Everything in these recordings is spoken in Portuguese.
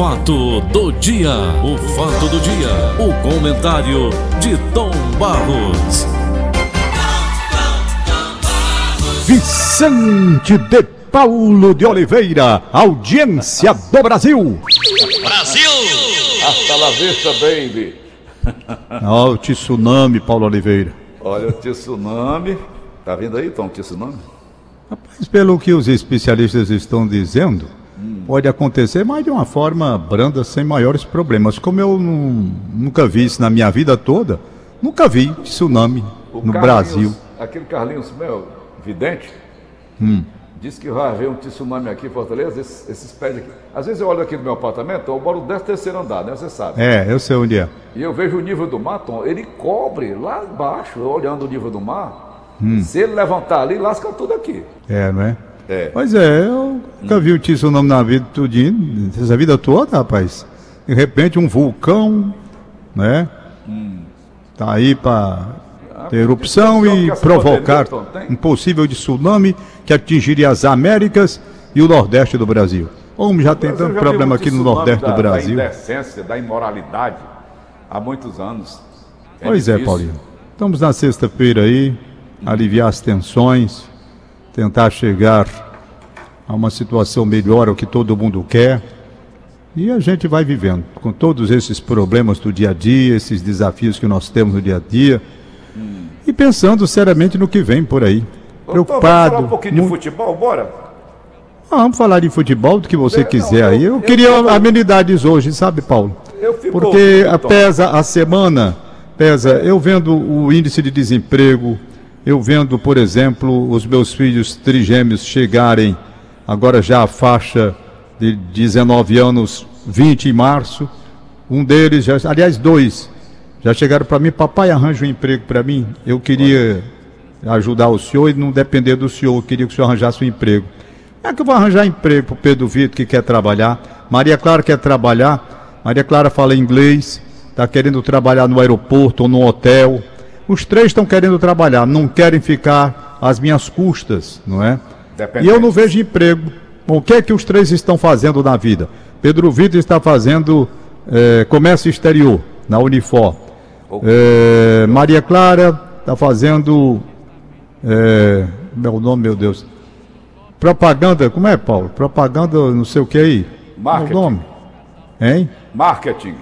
fato do dia, o fato do dia, o comentário de Tom Barros. Vicente de Paulo de Oliveira, audiência do Brasil. Brasil! Hasta la vista, baby. Ó, o tsunami, Paulo Oliveira. Olha o tsunami. Tá vendo aí, Tom, o tsunami? Rapaz, pelo que os especialistas estão dizendo, pode acontecer, mas de uma forma branda, sem maiores problemas. Como eu nu- nunca vi isso na minha vida toda, nunca vi tsunami O no Carlinhos- Brasil. Aquele Carlinhos, meu, vidente, Hum. disse que vai haver um tsunami aqui em Fortaleza, esses, esses pés aqui. Às vezes eu olho aqui no meu apartamento, eu moro no 13 terceiro andar, né? Você sabe. É, eu sei onde é. E eu vejo o nível do mar, Tom, ele cobre lá embaixo, olhando o nível do mar. Hum. Se ele levantar ali, lasca tudo aqui. É, não é? É. Pois é, eu nunca vi um tsunami na vida tudinho, essa vida toda, rapaz. De repente um vulcão, né? Tá aí para ter erupção e provocar um possível tsunami que atingiria as Américas e o Nordeste do Brasil. Como já tem tanto problema aqui no Nordeste da, do Brasil. Da indecência, da imoralidade, há muitos anos. Pois é, difícil. Paulinho. Estamos na sexta-feira aí, aliviar as tensões, tentar chegar a uma situação melhor, é o que todo mundo quer. E a gente vai vivendo com todos esses problemas do dia a dia, esses desafios que nós temos no dia a dia. E pensando seriamente no que vem por aí. Ô, Tom, vamos Preocupado. falar um pouquinho mu- de futebol, bora? Ah, vamos falar de futebol, do que você Não, quiser eu- aí. Eu, eu- queria eu- amenidades hoje, sabe, Paulo? Eu fico Porque ouvindo, pesa a semana, pesa, eu vendo o índice de desemprego, eu vendo, por exemplo, os meus filhos trigêmeos chegarem agora já à faixa de 19 anos, 20 em março. Um deles já, aliás, dois, já chegaram para mim, papai, arranja um emprego para mim. Eu queria ajudar o senhor e não depender do senhor, eu queria que o senhor arranjasse um emprego. É que eu vou arranjar emprego para o Pedro Vitor que quer trabalhar? Maria Clara quer trabalhar. Maria Clara fala inglês, está querendo trabalhar no aeroporto ou no hotel. Os três estão querendo trabalhar, não querem ficar às minhas custas, não é? E eu não vejo emprego. O que é que os três estão fazendo na vida? Pedro Vitor está fazendo eh, comércio exterior, na Unifor. Eh, Maria Clara está fazendo. É, meu nome, meu Deus. Propaganda, como é, Paulo? Propaganda, não sei o que aí. Marketing. Meu nome? Hein? Marketing.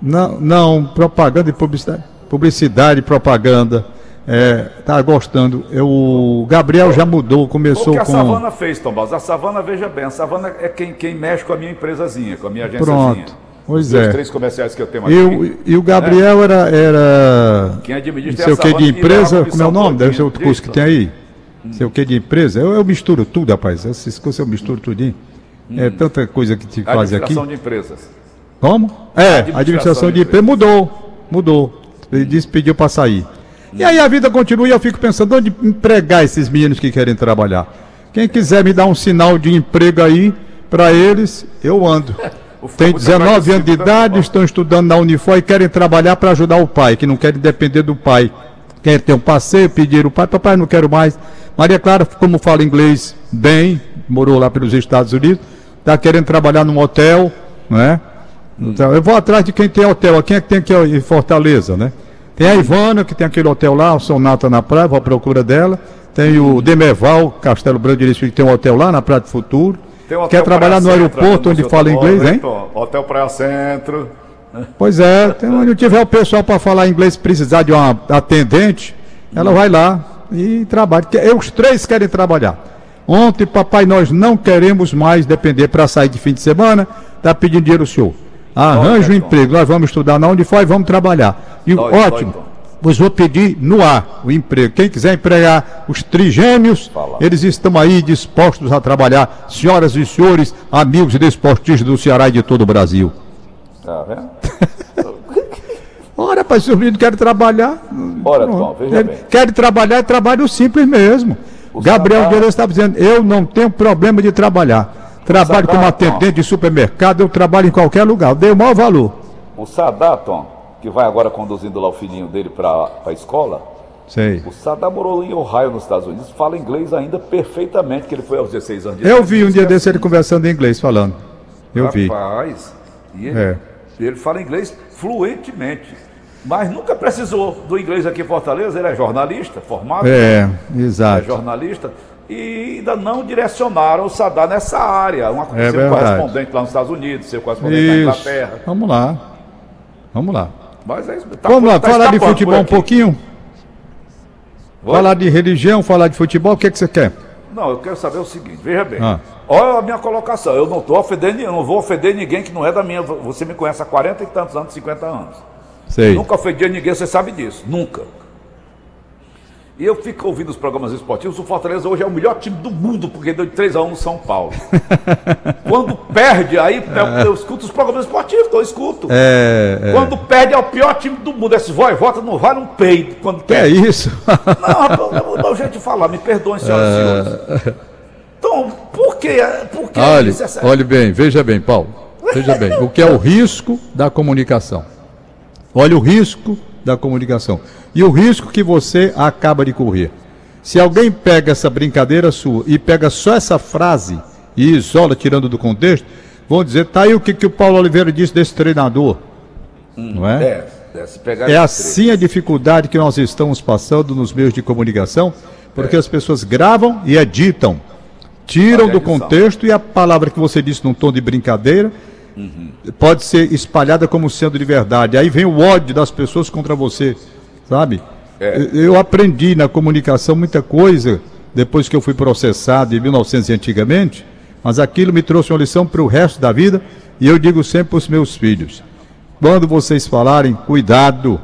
Não, não, propaganda e publicidade. Publicidade e propaganda. É, tá gostando. Eu, o Gabriel já mudou, O começou que a com. Savana fez, Tom Barros? A Savana, veja bem, a Savana é quem, quem mexe com a minha empresazinha, com a minha agênciazinha. Pronto. Pois Os é. três comerciais que eu tenho aqui. E o, e o Gabriel era, era. Quem Não administra sei é o a que de empresa, como é o nome? Deve ser outro curso que tem aí. Não sei o que de empresa. Eu, eu misturo tudo, rapaz. Essas coisas eu misturo tudinho. É tanta coisa que te faz aqui. Administração de empresas. Como? É, Administração administração de de empresa mudou. Mudou. Ele disse pediu para sair. E aí a vida continua e eu fico pensando onde empregar esses meninos que querem trabalhar. Quem quiser me dar um sinal de emprego aí para eles, eu ando. Tem Fábio 19 anos de idade, estão estudando na Unifor e querem trabalhar para ajudar o pai, que não querem depender do pai. Querem ter um passeio, pediram o pai, papai não quero mais. Maria Clara, como fala inglês bem, morou lá pelos Estados Unidos, está querendo trabalhar num hotel, não é? Então, eu vou atrás de quem tem hotel. Quem é que tem aqui em Fortaleza, né? Tem a Ivana, que tem aquele hotel lá, o Sonata na praia, vou à procura dela. Tem o Demerval, Castelo Branco de Recife, que tem um hotel lá na Praia do Futuro. Tem Quer trabalhar no aeroporto onde fala inglês, hein? Hotel Praia Centro. Pois é, tem, onde tiver o pessoal para falar inglês precisar de uma atendente, ela vai lá e trabalha. Os três querem trabalhar. Ontem, papai, nós não queremos mais depender para sair de fim de semana, tá pedindo dinheiro ao senhor. Arranja um emprego, nós vamos estudar na onde for e vamos trabalhar. E Dói, ótimo, dói, pois vou pedir no ar o emprego. Quem quiser empregar os trigêmeos, Fala. eles estão aí dispostos a trabalhar. Senhoras e senhores, amigos desportistas do Ceará e de todo o Brasil. Tá vendo? Ora, pai, se os meninos querem trabalhar. Ora. Tom, veja Ele bem. Querem trabalhar, é trabalho simples mesmo. O Gabriel Sadar- Guerreiro estava dizendo: eu não tenho problema de trabalhar. Trabalho como atendente de supermercado, eu trabalho em qualquer lugar. Eu dei o maior valor. O Sadá, Tom, que vai agora conduzindo lá o filhinho dele para a escola, Sei. o Sadá morou em Ohio, nos Estados Unidos, fala inglês ainda perfeitamente, que ele foi aos 16 anos de Eu vi um dia desse ele conversando em inglês, falando. Eu vi. Rapaz, E ele, É. ele fala inglês fluentemente. Mas nunca precisou do inglês aqui em Fortaleza. Ele é jornalista, formado. É, é exato. jornalista. E ainda não direcionaram o Sadar nessa área. Uma, É seu verdade. correspondente lá nos Estados Unidos, seu correspondente na Isso. Inglaterra. Vamos lá. Vamos lá. Mas é tá Vamos lá, tá falar de futebol um pouquinho? Oi? Falar de religião, falar de futebol, o que, que você quer? Não, eu quero saber o seguinte, veja bem. Ah. Olha a minha colocação. Eu não estou ofendendo, eu não vou ofender ninguém que não é da minha. Você me conhece há 40 e tantos anos, 50 anos. Sei. Nunca ofendi ninguém, você sabe disso. Nunca. E eu fico ouvindo os programas esportivos. O Fortaleza hoje é o melhor time do mundo, porque deu de 3 a 1 no São Paulo. Quando perde, aí eu, eu escuto os programas esportivos, então eu escuto. É, é. Quando perde, é o pior time do mundo. Esse voivota não vale um peido quando Que é perde. isso? Não, rapaz, é o meu jeito de falar, me perdoem, senhoras e senhores. Então, por que, por que olhe? Essa- olhe bem, veja bem, Paulo. Veja bem, o que é o risco da comunicação. Olha o risco da comunicação. E o risco que você acaba de correr. Se alguém pega essa brincadeira sua e pega só essa frase e isola, tirando do contexto, vão dizer, tá aí o que, que o Paulo Oliveira disse desse treinador. Não é? É, é, É assim a dificuldade que nós estamos passando nos meios de comunicação, porque as pessoas gravam e editam, tiram do contexto e a palavra que você disse num tom de brincadeira pode ser espalhada como sendo de verdade. Aí vem o ódio das pessoas contra você, sabe? É. Eu- aprendi na comunicação muita coisa depois que eu fui processado em 1900 e antigamente, mas aquilo me trouxe uma lição para o resto da vida e eu digo sempre para os meus filhos: quando vocês falarem, cuidado,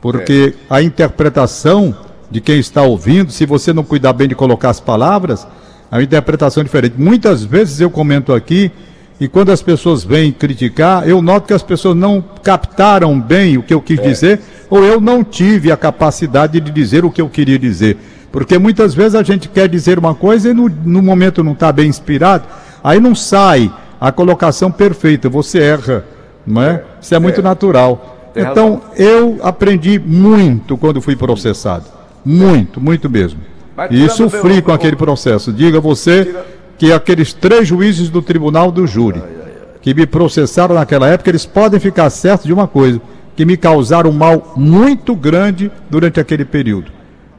porque a interpretação de quem está ouvindo, se você não cuidar bem de colocar as palavras, a interpretação é diferente. Muitas vezes eu comento aqui e quando as pessoas vêm criticar, eu noto que as pessoas não captaram bem o que eu quis dizer, ou eu não tive a capacidade de dizer o que eu queria dizer. Porque muitas vezes a gente quer dizer uma coisa e no, no momento não está bem inspirado, aí não sai a colocação perfeita, você erra, não é? Isso é muito natural. Tem Então, eu aprendi muito quando fui processado. Muito, muito mesmo. Mas E sofri meu- com aquele processo. Diga você Tira- que aqueles três juízes do tribunal do júri que me processaram naquela época, eles podem ficar certos de uma coisa, que me causaram um mal muito grande durante aquele período.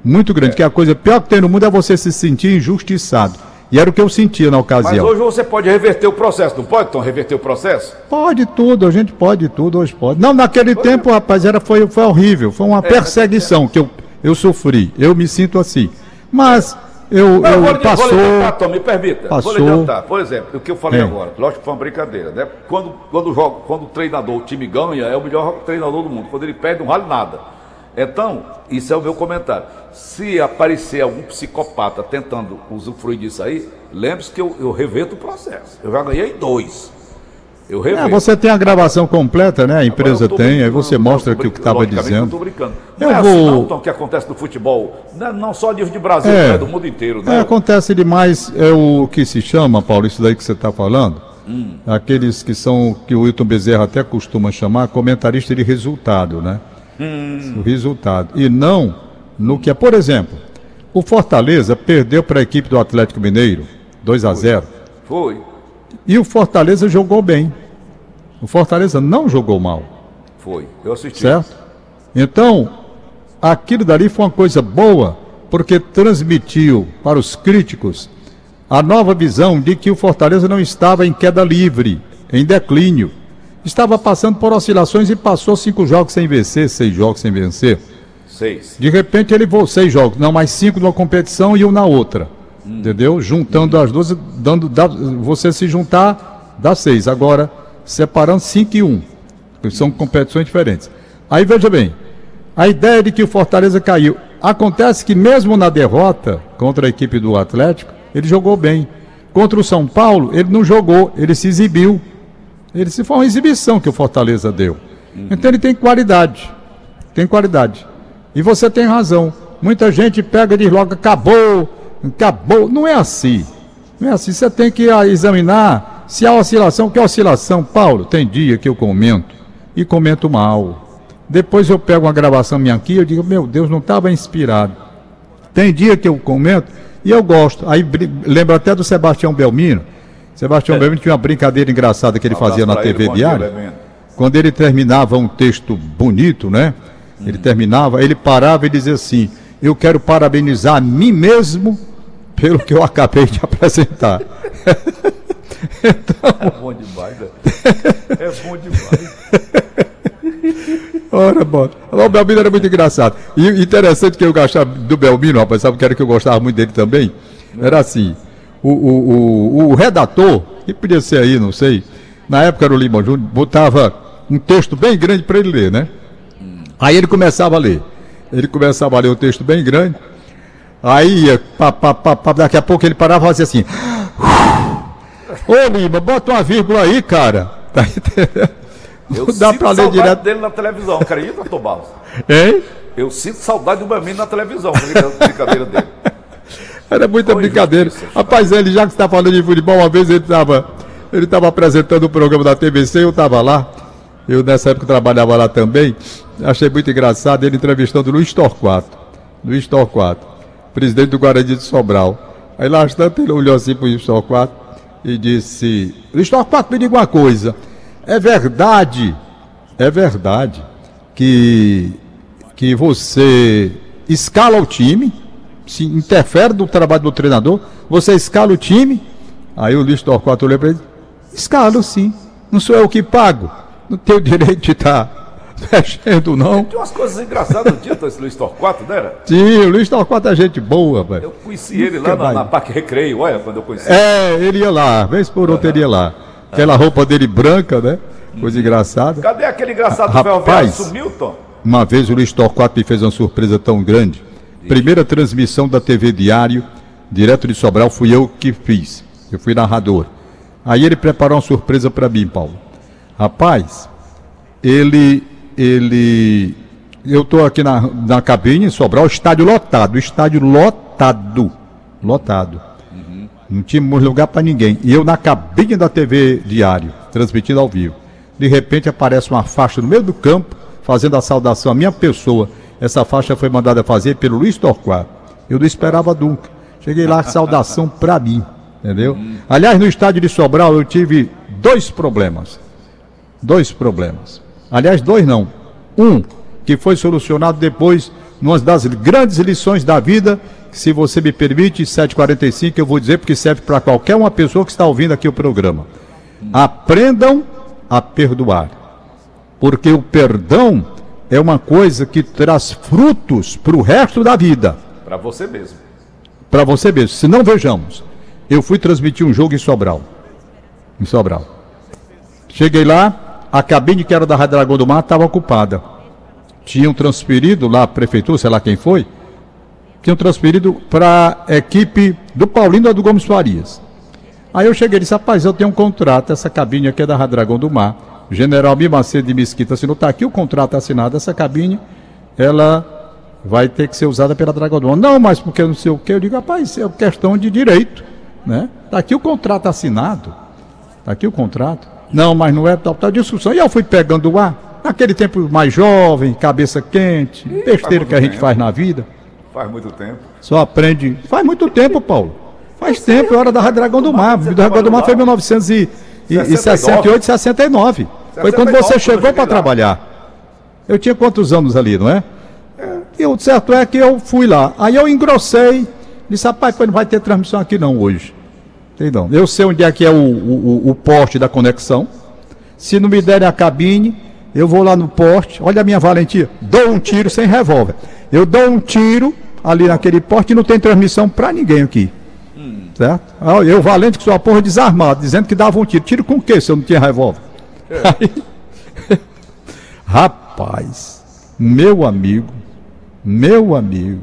Muito grande, que a coisa pior que tem no mundo é você se sentir injustiçado. E era o que eu sentia na Mas ocasião. hoje você pode reverter o processo, não pode, Tom, reverter o processo? Pode tudo, a gente pode tudo, hoje pode. Não, naquele tempo, rapaz, era, foi, foi horrível. Foi É, uma perseguição que eu, eu sofri. Eu me sinto assim. Mas eu, Não, eu vou, lhe- passou. vou Tom, me permita. Passou. Vou. Por exemplo, o que eu falei É. agora, lógico que foi uma brincadeira, né? Quando, quando, joga, quando o treinador, o time ganha, é o melhor treinador do mundo. Quando ele perde, não vale nada. Então, isso é o meu comentário. Se aparecer algum psicopata tentando usufruir disso aí, lembre-se que eu, eu reverto o processo. Eu já ganhei dois. Eu É, você tem a gravação completa, né? A empresa tem, aí você mostra aqui o que estava dizendo. Eu tô brincando. Não Eu é assim, vou- não, Tom, que acontece no futebol. Não, é- não só nível de Brasil, É. né? do mundo inteiro, É, né? acontece demais, é o que se chama, Paulo, isso daí que você está falando, Hum. aqueles que são, que o Wilton Bezerra até costuma chamar, comentarista de resultado, né? Hum. O resultado. E não no que é, por exemplo, o Fortaleza perdeu para a equipe do Atlético Mineiro, 2 a 0 Foi, e o Fortaleza jogou bem. O Fortaleza não jogou mal. foi. Eu assisti. Certo? Então, aquilo dali foi uma coisa boa, porque transmitiu para os críticos a nova visão de que o Fortaleza não estava em queda livre, em declínio. Estava passando por oscilações e passou cinco jogos sem vencer, seis jogos sem vencer. Seis. De repente ele voltou seis jogos, não mais cinco numa competição e um na outra. Entendeu? Juntando as duas, dando, dá- você se juntar, dá seis. Agora, separando cinco e um. São competições diferentes. Aí veja bem, a ideia de que o Fortaleza caiu. Acontece que mesmo na derrota contra a equipe do Atlético, ele jogou bem. Contra o São Paulo, ele não jogou, ele se exibiu. Ele se foi uma exibição que o Fortaleza deu. Então ele tem qualidade. Tem qualidade. E você tem razão. Muita gente pega e diz logo, acabou, acabou. Não é assim. Não é assim. Você tem que ah, examinar se há oscilação. Que oscilação, Paulo? Tem dia que eu comento e comento mal. Depois eu pego uma gravação minha aqui e eu digo, meu Deus, não estava inspirado. Tem dia que eu comento e eu gosto. Aí lembro até do Sebastião Belmiro, Sebastião Belmino tinha uma brincadeira engraçada que ele Abraço fazia na ele, TV dia, Diário. Belmino. Quando ele terminava um texto bonito, né? Ele terminava, ele parava e dizia assim: Eu quero parabenizar a mim mesmo pelo que eu acabei de apresentar. É bom demais, né? É bom demais. Ora, bom. O Belmino era muito engraçado. E interessante que eu gostava do Belmino, rapaz, sabe o que era que eu gostava muito dele também? Era assim: o, o, o, o redator, que podia ser aí, não sei, na época era o Lima Júnior, botava um texto bem grande para ele ler, né? Aí ele começava a ler. Ele começava a ler o texto bem grande. Aí pá, pá, pá, daqui a pouco ele parava e fazia assim. Ô Lima, bota uma vírgula aí, cara. Tá entendendo? Eu dá sinto pra ler saudade direto. dele na televisão, acredita, Tom Barros? Hein? Eu sinto saudade do Belmino na televisão, brincadeira dele. Era muita Foi brincadeira. justiça, Rapaz, ele já que está falando de futebol, uma vez ele estava ele tava apresentando o programa da TVC, eu estava lá. Eu nessa época trabalhava lá também. Achei muito engraçado ele entrevistando Luiz Torquato. Luiz Torquato, presidente do Guarani de Sobral. Aí lá tanto ele olhou assim para o Luiz Torquato e disse: Luiz Torquato, me diga uma coisa. É verdade, é verdade que, que você escala o time, se interfere no trabalho do treinador, você escala o time. Aí o Luiz Torquato olhou para ele: escalo sim, não sou eu que pago, não tenho direito de estar mexendo, não. Tinha umas coisas engraçadas no dia esse Luiz Torquato, não era? Sim, o Luiz Torquato é gente boa, velho. Eu conheci ele lá na, na Parque Recreio, olha, quando eu conheci. É, ele ia lá, vez por outra ele ia lá. Aquela roupa dele branca, né? Coisa engraçada. Cadê aquele engraçado do. Ferroviário? Sumiu, Tom? Uma vez o Luiz Torquato me fez uma surpresa tão grande. Primeira transmissão da TV Diário, direto de Sobral, fui eu que fiz. Eu fui narrador. Aí ele preparou uma surpresa para mim, Paulo. Rapaz, ele. Ele eu estou aqui na, na cabine em Sobral, estádio lotado, estádio lotado. Lotado. Não tínhamos lugar para ninguém. E eu na cabine da TV Diário, transmitindo ao vivo. De repente aparece uma faixa no meio do campo, fazendo a saudação à minha pessoa. Essa faixa foi mandada fazer pelo Luiz Torquato. Eu não esperava nunca. Cheguei lá, saudação para mim. Entendeu? Aliás, no estádio de Sobral eu tive dois problemas. Dois problemas. Aliás, dois não. Um, que foi solucionado depois, numa das grandes lições da vida, que, se você me permite, 7h45, eu vou dizer porque serve para qualquer uma pessoa que está ouvindo aqui o programa. Aprendam a perdoar. Porque o perdão é uma coisa que traz frutos para o resto da vida Pra você mesmo. para você mesmo. Se não vejamos, eu fui transmitir um jogo em Sobral. Em Sobral. Cheguei lá, a cabine que era da Rádio Dragão do Mar estava ocupada. Tinham transferido lá a prefeitura, sei lá quem foi, tinham transferido para a equipe do Paulino ou do Gomes Farias. Aí eu cheguei e disse, rapaz, eu tenho um contrato, essa cabine aqui é da Rádio Dragão do Mar. General Mimacedo de Mesquita assinou, está aqui o contrato assinado, essa cabine, ela vai ter que ser usada pela Dragão do Mar. Não, mas porque não sei o quê. Eu digo, rapaz, é questão de direito, né? Está aqui o contrato assinado. Está aqui o contrato. Não, mas não é tal, tal discussão. E eu fui pegando o ar. Naquele tempo mais jovem, cabeça quente, besteira muito que a gente tempo. faz na vida. Faz muito tempo. Só aprende. Faz muito tempo, Paulo. Faz tempo, é hora da Rádio Dragão do Mar. Você O Dragão do Mar foi em trabalhou lá? 1968, 69. Foi quando 69, você quando eu chegou para trabalhar. Eu tinha quantos anos ali, não é? E o certo é que eu fui lá. Aí eu engrossei. Disse, rapaz, pois não vai ter transmissão aqui não hoje. Não. Eu sei onde é que é o, o, o- poste da conexão. Se não me derem a cabine, eu vou lá no poste. Olha a minha valentia. Dou um tiro sem revólver. Eu dou um tiro ali naquele poste e não tem transmissão para ninguém aqui. Certo? Ah, Eu, valente que sou a porra desarmado, dizendo que dava um tiro. Tiro com o quê se eu não tinha revólver? Aí- Rapaz, meu amigo, meu amigo,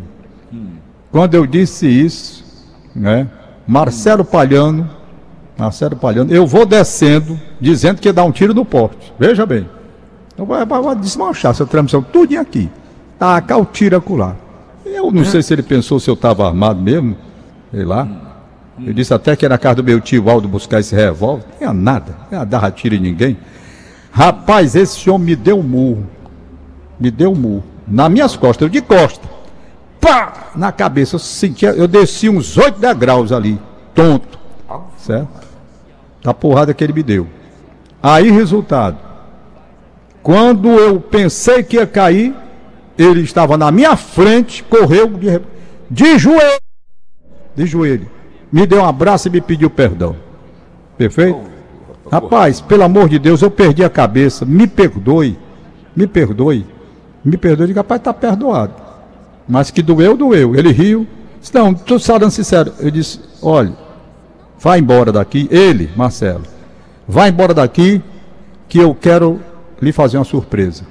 quando eu disse isso, né? Marcelo Palhano, Marcelo Palhano, eu vou descendo, dizendo que ia dar um tiro no poste. Veja bem. Eu vou desmanchar essa transmissão, tudo aqui. Tacar o tiro acolá. Eu não sei se ele pensou se eu estava armado mesmo, sei lá. Eu disse até que era na casa do meu tio Aldo buscar esse revólver. Não tinha nada, não ia dar tiro em ninguém. Rapaz, esse homem me deu um murro. Me deu um murro. Nas minhas costas, eu de costa. Pá! Na cabeça. Eu sentia, eu desci uns oito degraus ali, tonto. Certo? da porrada que ele me deu. Aí, resultado. Quando eu pensei que ia cair, ele estava na minha frente, correu de, de joelho. De joelho. Me deu um abraço e me pediu perdão. Perfeito? Rapaz, pelo amor de Deus, eu perdi a cabeça. Me perdoe. Me perdoe. Me perdoe. Digo, rapaz, está perdoado. Mas que doeu, doeu. Ele riu. Disse, não, estou falando sincero. Eu disse, olha, vai embora daqui. Ele, Marcelo, vai embora daqui que eu quero lhe fazer uma surpresa.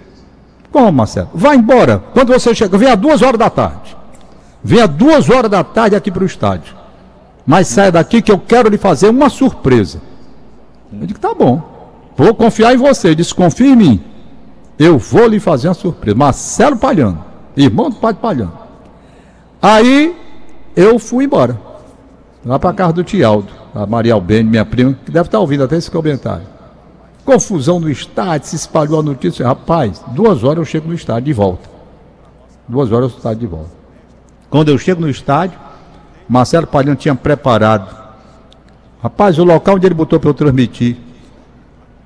Como, Marcelo? Vai embora. Quando você chega, venha duas horas da tarde. Venha duas horas da tarde aqui para o estádio. Mas saia daqui que eu quero lhe fazer uma surpresa. Eu digo, tá bom. Vou confiar em você. Ele disse, confia em mim. Eu vou lhe fazer uma surpresa. Marcelo Palhano, irmão do pai Palhano. Aí eu fui embora. Lá para casa do Tialdo, a Maria Albene, minha prima, que deve estar ouvindo até esse comentário. Confusão no estádio, se espalhou a notícia. Rapaz, duas horas eu chego no estádio de volta. Duas horas eu estou de volta. Quando eu chego no estádio, Marcelo Palhano tinha preparado. Rapaz, o local onde ele botou para eu transmitir.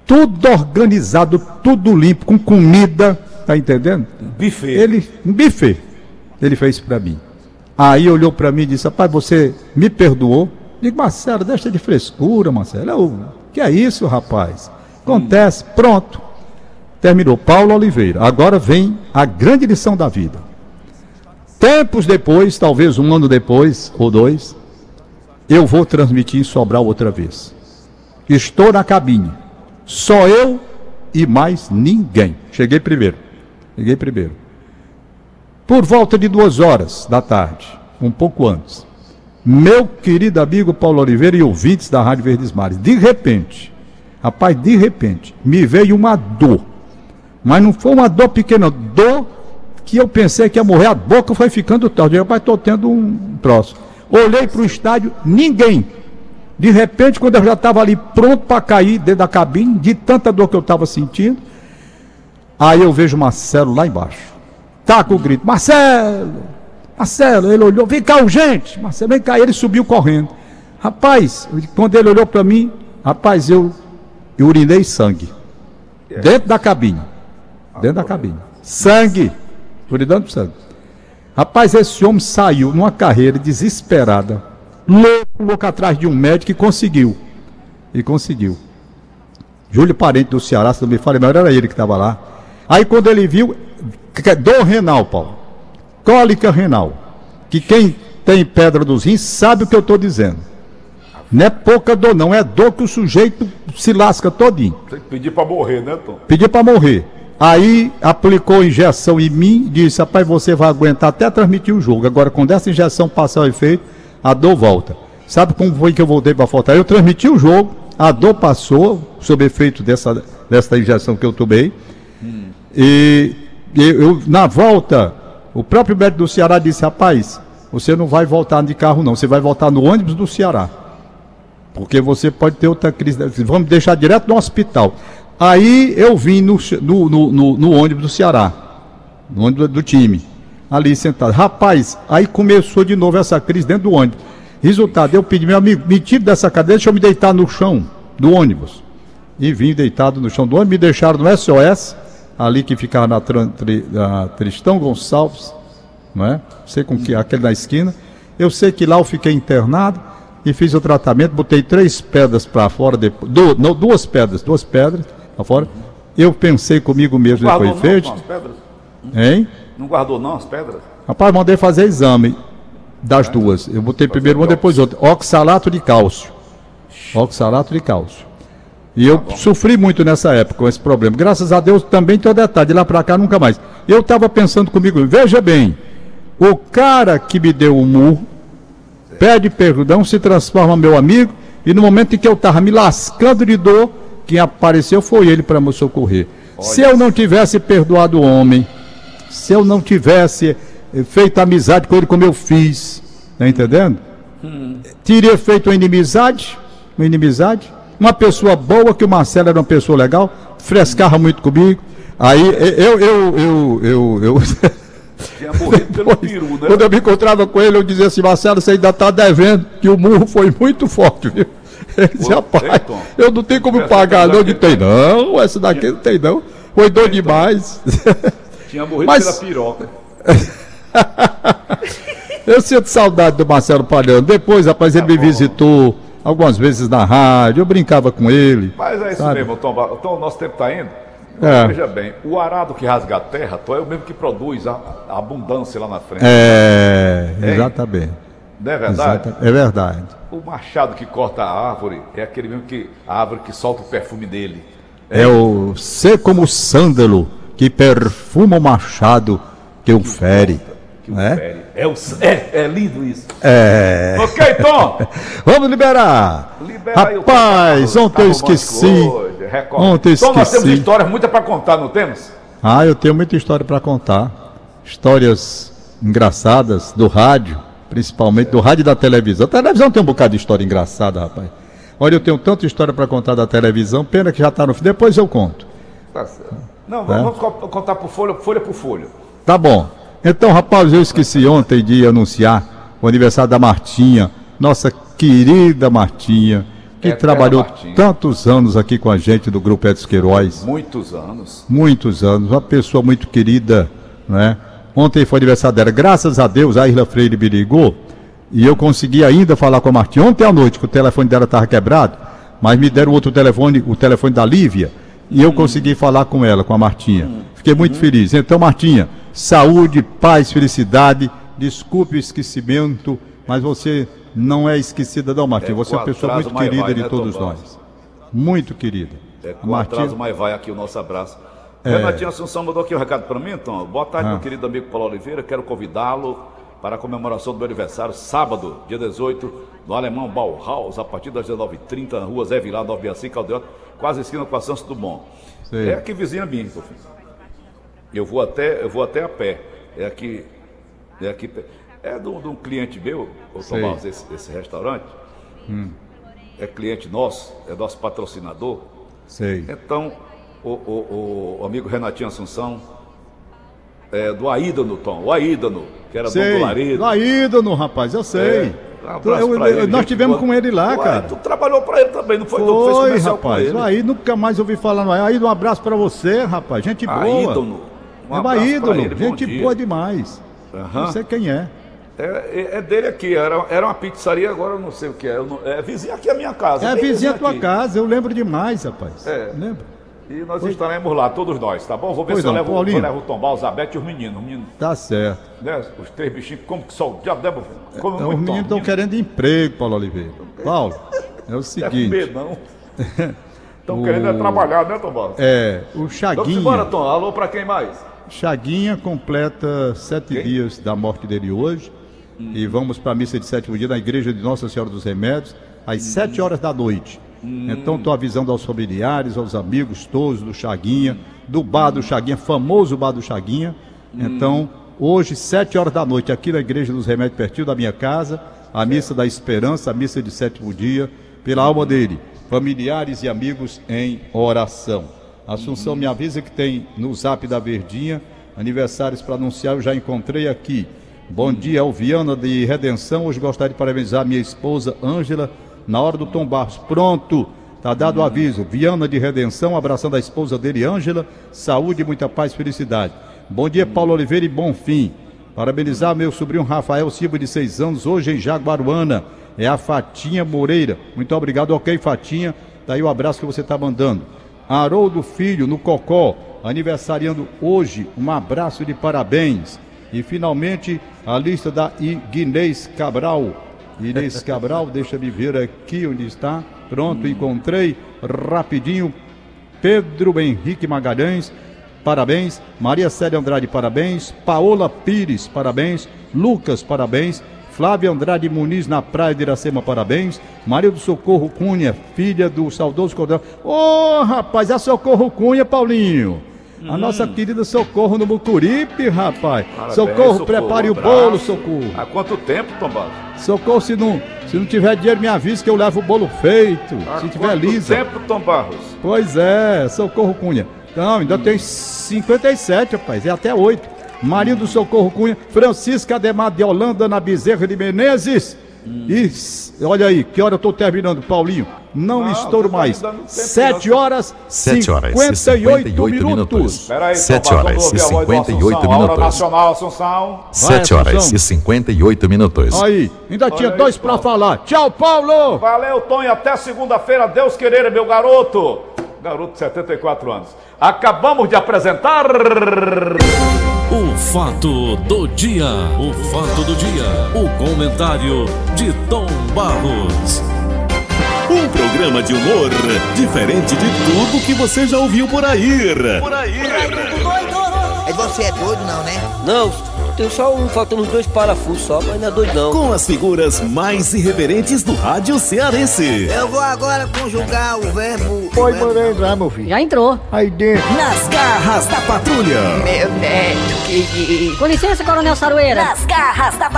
Tudo organizado, tudo limpo, com comida, tá entendendo? Buffet. Ele, um buffet. Ele fez para mim. Aí olhou para mim e disse: Rapaz, você me perdoou? Digo, Marcelo, deixa de frescura, Marcelo. Eu, que é isso, rapaz? Acontece, pronto. Terminou. Paulo Oliveira. Agora vem a grande lição da vida. Tempos depois, talvez um ano depois, ou dois, eu vou transmitir em Sobral outra vez. Estou na cabine. Só eu e mais ninguém. Cheguei primeiro. Cheguei primeiro. Por volta de duas horas da tarde, um pouco antes, meu querido amigo Paulo Oliveira e ouvintes da Rádio Verdes Mares, de repente, rapaz, de repente, me veio uma dor. Mas não foi uma dor pequena, dor que eu pensei que ia morrer, a boca foi ficando tal. Eu rapaz, estou tendo um troço. Olhei para o estádio, ninguém. De repente, quando eu já estava ali pronto para cair dentro da cabine, de tanta dor que eu estava sentindo, aí eu vejo Marcelo lá embaixo. Tá com o grito, Marcelo! Marcelo, ele olhou, vem cá, urgente! Marcelo, vem cá, ele subiu correndo. Rapaz, quando ele olhou para mim, rapaz, eu, eu urinei sangue. Dentro da cabine. Dentro da cabine. Sangue. Urinando sangue. Rapaz, esse homem saiu numa carreira desesperada, louco, louco atrás de um médico e conseguiu. E conseguiu. Júlio Parente do Ceará, se não me falha, mas era ele que estava lá. Aí quando ele viu, dor renal, Paulo. Cólica renal. Que quem tem pedra dos rins sabe o que eu estou dizendo. Não é pouca dor, não. É dor que o sujeito se lasca todinho. Tem que pedir para morrer, né, Tom? Pedir para morrer. Aí aplicou injeção em mim, disse: Rapaz, você vai aguentar até transmitir o jogo. Agora, quando essa injeção passar o efeito, a dor volta. Sabe como foi que eu voltei para Fortaleza? Eu transmiti o jogo, a dor passou, sob efeito dessa, dessa injeção que eu tomei. E, e eu, na volta, o próprio médico do Ceará disse: Rapaz, você não vai voltar de carro, não, você vai voltar no ônibus do Ceará. Porque você pode ter outra crise. Vamos deixar direto no hospital. Aí eu vim no, no, no, no, ônibus do Ceará, no ônibus do time, ali sentado. Rapaz, aí começou de novo essa crise dentro do ônibus. Resultado, eu pedi, meu amigo, me tire dessa cadeira, deixa eu me deitar no chão do ônibus. E vim deitado no chão do ônibus, me deixaram no SOS, ali que ficava na, na Tristão Gonçalves, não é? Sei com que, aquele na esquina. Eu sei que lá eu fiquei internado e fiz o tratamento, botei três pedras para fora, depois, do, não, duas pedras, duas pedras lá fora. Eu pensei comigo mesmo não depois feito. Não, as pedras? Hein? Não guardou não as pedras? Rapaz, mandei fazer exame das duas. Eu botei primeiro uma, depois outra. Oxalato de cálcio. Oxalato de cálcio. E eu tá sofri muito nessa época com esse problema. Graças a Deus também tem o detalhe, de lá para cá nunca mais. Eu estava pensando comigo, veja bem, o cara que me deu o murro, pede perdão, se transforma meu amigo, e no momento em que eu estava me lascando de dor, quem apareceu foi ele para me socorrer. Olha. Se eu não tivesse perdoado o homem, se eu não tivesse eh, feito amizade com ele como eu fiz, tá entendendo? Hum. Teria feito uma inimizade, uma inimizade, uma pessoa boa, que o Marcelo era uma pessoa legal, frescava muito comigo. Aí eu, eu, eu, eu, eu, Tinha morrido pelo peru, né? Quando eu me encontrava com ele, eu dizia assim, Marcelo, você ainda está devendo, que o murro foi muito forte, viu? Ele disse, rapaz, eu não tenho como pagar, não. De tem não, essa daqui não tem não. Foi dor demais. Tinha morrido Mas... pela piroca. eu sinto saudade do Marcelo Palhano. Depois, rapaz, ele tá me visitou algumas vezes na rádio, eu brincava com ele. Mas é isso sabe? mesmo, Tom. Então o nosso tempo está indo. É. Veja bem, o arado que rasga a terra, Tom, é o mesmo que produz a, a abundância lá na frente. É, exatamente. Não é verdade? é verdade. O machado que corta a árvore é aquele mesmo que a árvore que solta o perfume dele. É, é o ser como o sândalo que perfuma o machado que o fere. Que o é? fere. É, o, é, é lindo isso. É. Ok, Tom? Vamos liberar. Libera Rapaz, ontem eu esqueci. Ontem eu esqueci. Tom, nós temos histórias muitas para contar, não temos? Ah, eu tenho muita história para contar. Histórias engraçadas do rádio, principalmente do rádio e da televisão. A televisão tem um bocado de história engraçada, rapaz. Olha, eu tenho tanta história para contar da televisão, pena que já está no fim. Depois eu conto. Tá certo. Não, vamos, é? vamos contar por folha, folha por folha. Tá bom. Então, rapaz, eu esqueci ontem de anunciar o aniversário da Martinha, nossa querida Martinha, que é trabalhou Martinha. tantos anos aqui com a gente do Grupo Edson Queiroz. Muitos anos. Muitos anos, uma pessoa muito querida, né? Ontem foi aniversário dela. Graças a Deus, a Isla Freire me ligou e eu consegui ainda falar com a Martinha. Ontem à noite, que o telefone dela estava quebrado, mas me deram outro telefone, o telefone da Lívia, e eu hum. consegui falar com ela, com a Martinha. Hum. Fiquei muito hum. feliz. Então, Martinha, saúde, paz, felicidade. Desculpe o esquecimento, mas você não é esquecida, não, Martim. É, você é uma pessoa muito querida de né, todos nós. Muito querida. É com Martim... atraso, mas vai aqui o nosso abraço. É... Renatinho Assunção mandou aqui um recado para mim, então. Boa tarde, ah. meu querido amigo Paulo Oliveira. Quero convidá-lo para a comemoração do meu aniversário, sábado, dia 18, no Alemão Bauhaus, a partir das 19h30, na rua Zé Vilar, 965, Caldeirão, quase esquina com a Santos Dumont. Sei. É aqui vizinha minha, filho. Eu vou até, eu vou até a pé. É aqui, é aqui. É de um cliente meu, o Tomás, esse, esse restaurante. Hum. É cliente nosso, é nosso patrocinador. Sei. Então, o, o, o amigo Renatinho Assunção, é, do Aídano, Tom, o Aídano, que era sei. dono do Laredo. Do Aídano, rapaz, eu sei. É, um eu, eu, ele, nós tivemos com ele lá, cara. Tu trabalhou para ele também, não foi? Foi, tu rapaz. Aí nunca mais ouvi falar no Aí um abraço para você, rapaz. Gente boa. Aídano. Um é uma ídolo, ele, gente boa demais. Uhum. Não sei quem é. É, é, dele aqui, era, era uma pizzaria, agora eu não sei o que é. Não, é vizinha aqui a minha casa. É vizinha a tua aqui. casa, eu lembro demais, rapaz. É. Lembro. E nós pois... estaremos lá, todos nós, tá bom? Vou ver pois se não, eu, levo, eu levo o Tombal, o Zabete e os meninos. Os meninos tá certo. Né? Os três bichinhos, como que só o diabo deve. Como é, os meninos estão querendo emprego, Paulo Oliveira. Paulo, é o seguinte. Não é não. Estão o... querendo é trabalhar, né, Tombal? É, o Chaguinha. Vamos embora, Tom. Alô para quem mais? Chaguinha completa sete Quem? dias da morte dele hoje. Hum. E vamos para a missa de sétimo dia na igreja de Nossa Senhora dos Remédios, às hum. sete horas da noite. Hum. Então estou avisando aos familiares, aos amigos todos do Chaguinha, do bar do Chaguinha, famoso bar do Chaguinha. Hum. Então, hoje, sete horas da noite, aqui na igreja dos Remédios, pertinho da minha casa, a missa da esperança, a missa de sétimo dia, pela alma dele, familiares e amigos em oração. Assunção me avisa que tem no zap da Verdinha aniversários para anunciar, eu já encontrei aqui. Bom dia, Alviana de Redenção. Hoje gostaria de parabenizar minha esposa Ângela na hora do Tom Barros. Pronto, tá dado o aviso. Viana de Redenção, abraçando a esposa dele, Ângela. Saúde, muita paz felicidade. Bom dia, Paulo Oliveira e bom fim. Parabenizar meu sobrinho Rafael Silva, de seis anos, hoje em Jaguaruana. É a Fatinha Moreira. Muito obrigado, ok, Fatinha. Daí o abraço que você está mandando. Haroldo Filho, no Cocó, aniversariando hoje. Um abraço de parabéns. E finalmente a lista da Inês Cabral. Inês Cabral, deixa-me ver aqui onde está. Pronto, encontrei rapidinho. Pedro Henrique Magalhães, parabéns. Maria Célia Andrade, parabéns. Paola Pires, parabéns. Lucas, parabéns. Flávia Andrade Muniz na Praia de Iracema, parabéns. Maria do Socorro Cunha, filha do saudoso Cordel. Ô, oh, rapaz, a Socorro Cunha, Paulinho. A hum. nossa querida Socorro no Mucuripe, rapaz. Parabéns, socorro, socorro, prepare o bolo, Socorro. Há quanto tempo, Tomás? Socorro, se não, se não tiver dinheiro, me avise que eu levo o bolo feito. Há se tiver lisa. Há quanto tempo, Tom Barros? Pois é, Socorro Cunha. Então, ainda hum. tem 57, rapaz, é até 8. Marinho do Socorro Cunha, Francisca Ademar de Holanda, na Bezerra de Menezes. E s- olha aí, que hora eu tô terminando, Paulinho? Não, Não, estouro tá mais. 7 não. horas, 7 horas e 58 58 minutos. Sete então, horas vamos ouvir e a voz do 58 Assunção. A hora minutos. nacional, Assunção. 7 horas Assunção. e 58 minutos. Aí, ainda tinha aí, dois pra Paulo. falar. Tchau, Paulo! Valeu, Tonho. Até segunda-feira. Deus querer, meu garoto. Garoto de 74 anos. Acabamos de apresentar. O fato do dia. O fato do dia. O comentário de Tom Barros. Um programa de humor diferente de tudo que você já ouviu por aí. Por aí. É você é doido não, né? Não, tem só um, faltando uns dois parafusos só, mas não é doido não. Com as figuras mais irreverentes do rádio cearense. Eu vou agora conjugar o verbo. Oi, o verbo- mandei entrar, meu filho. Já entrou. Aí dentro. Nas garras da patrulha. Meu neto, que Com licença, Coronel Saroeira. Nas garras da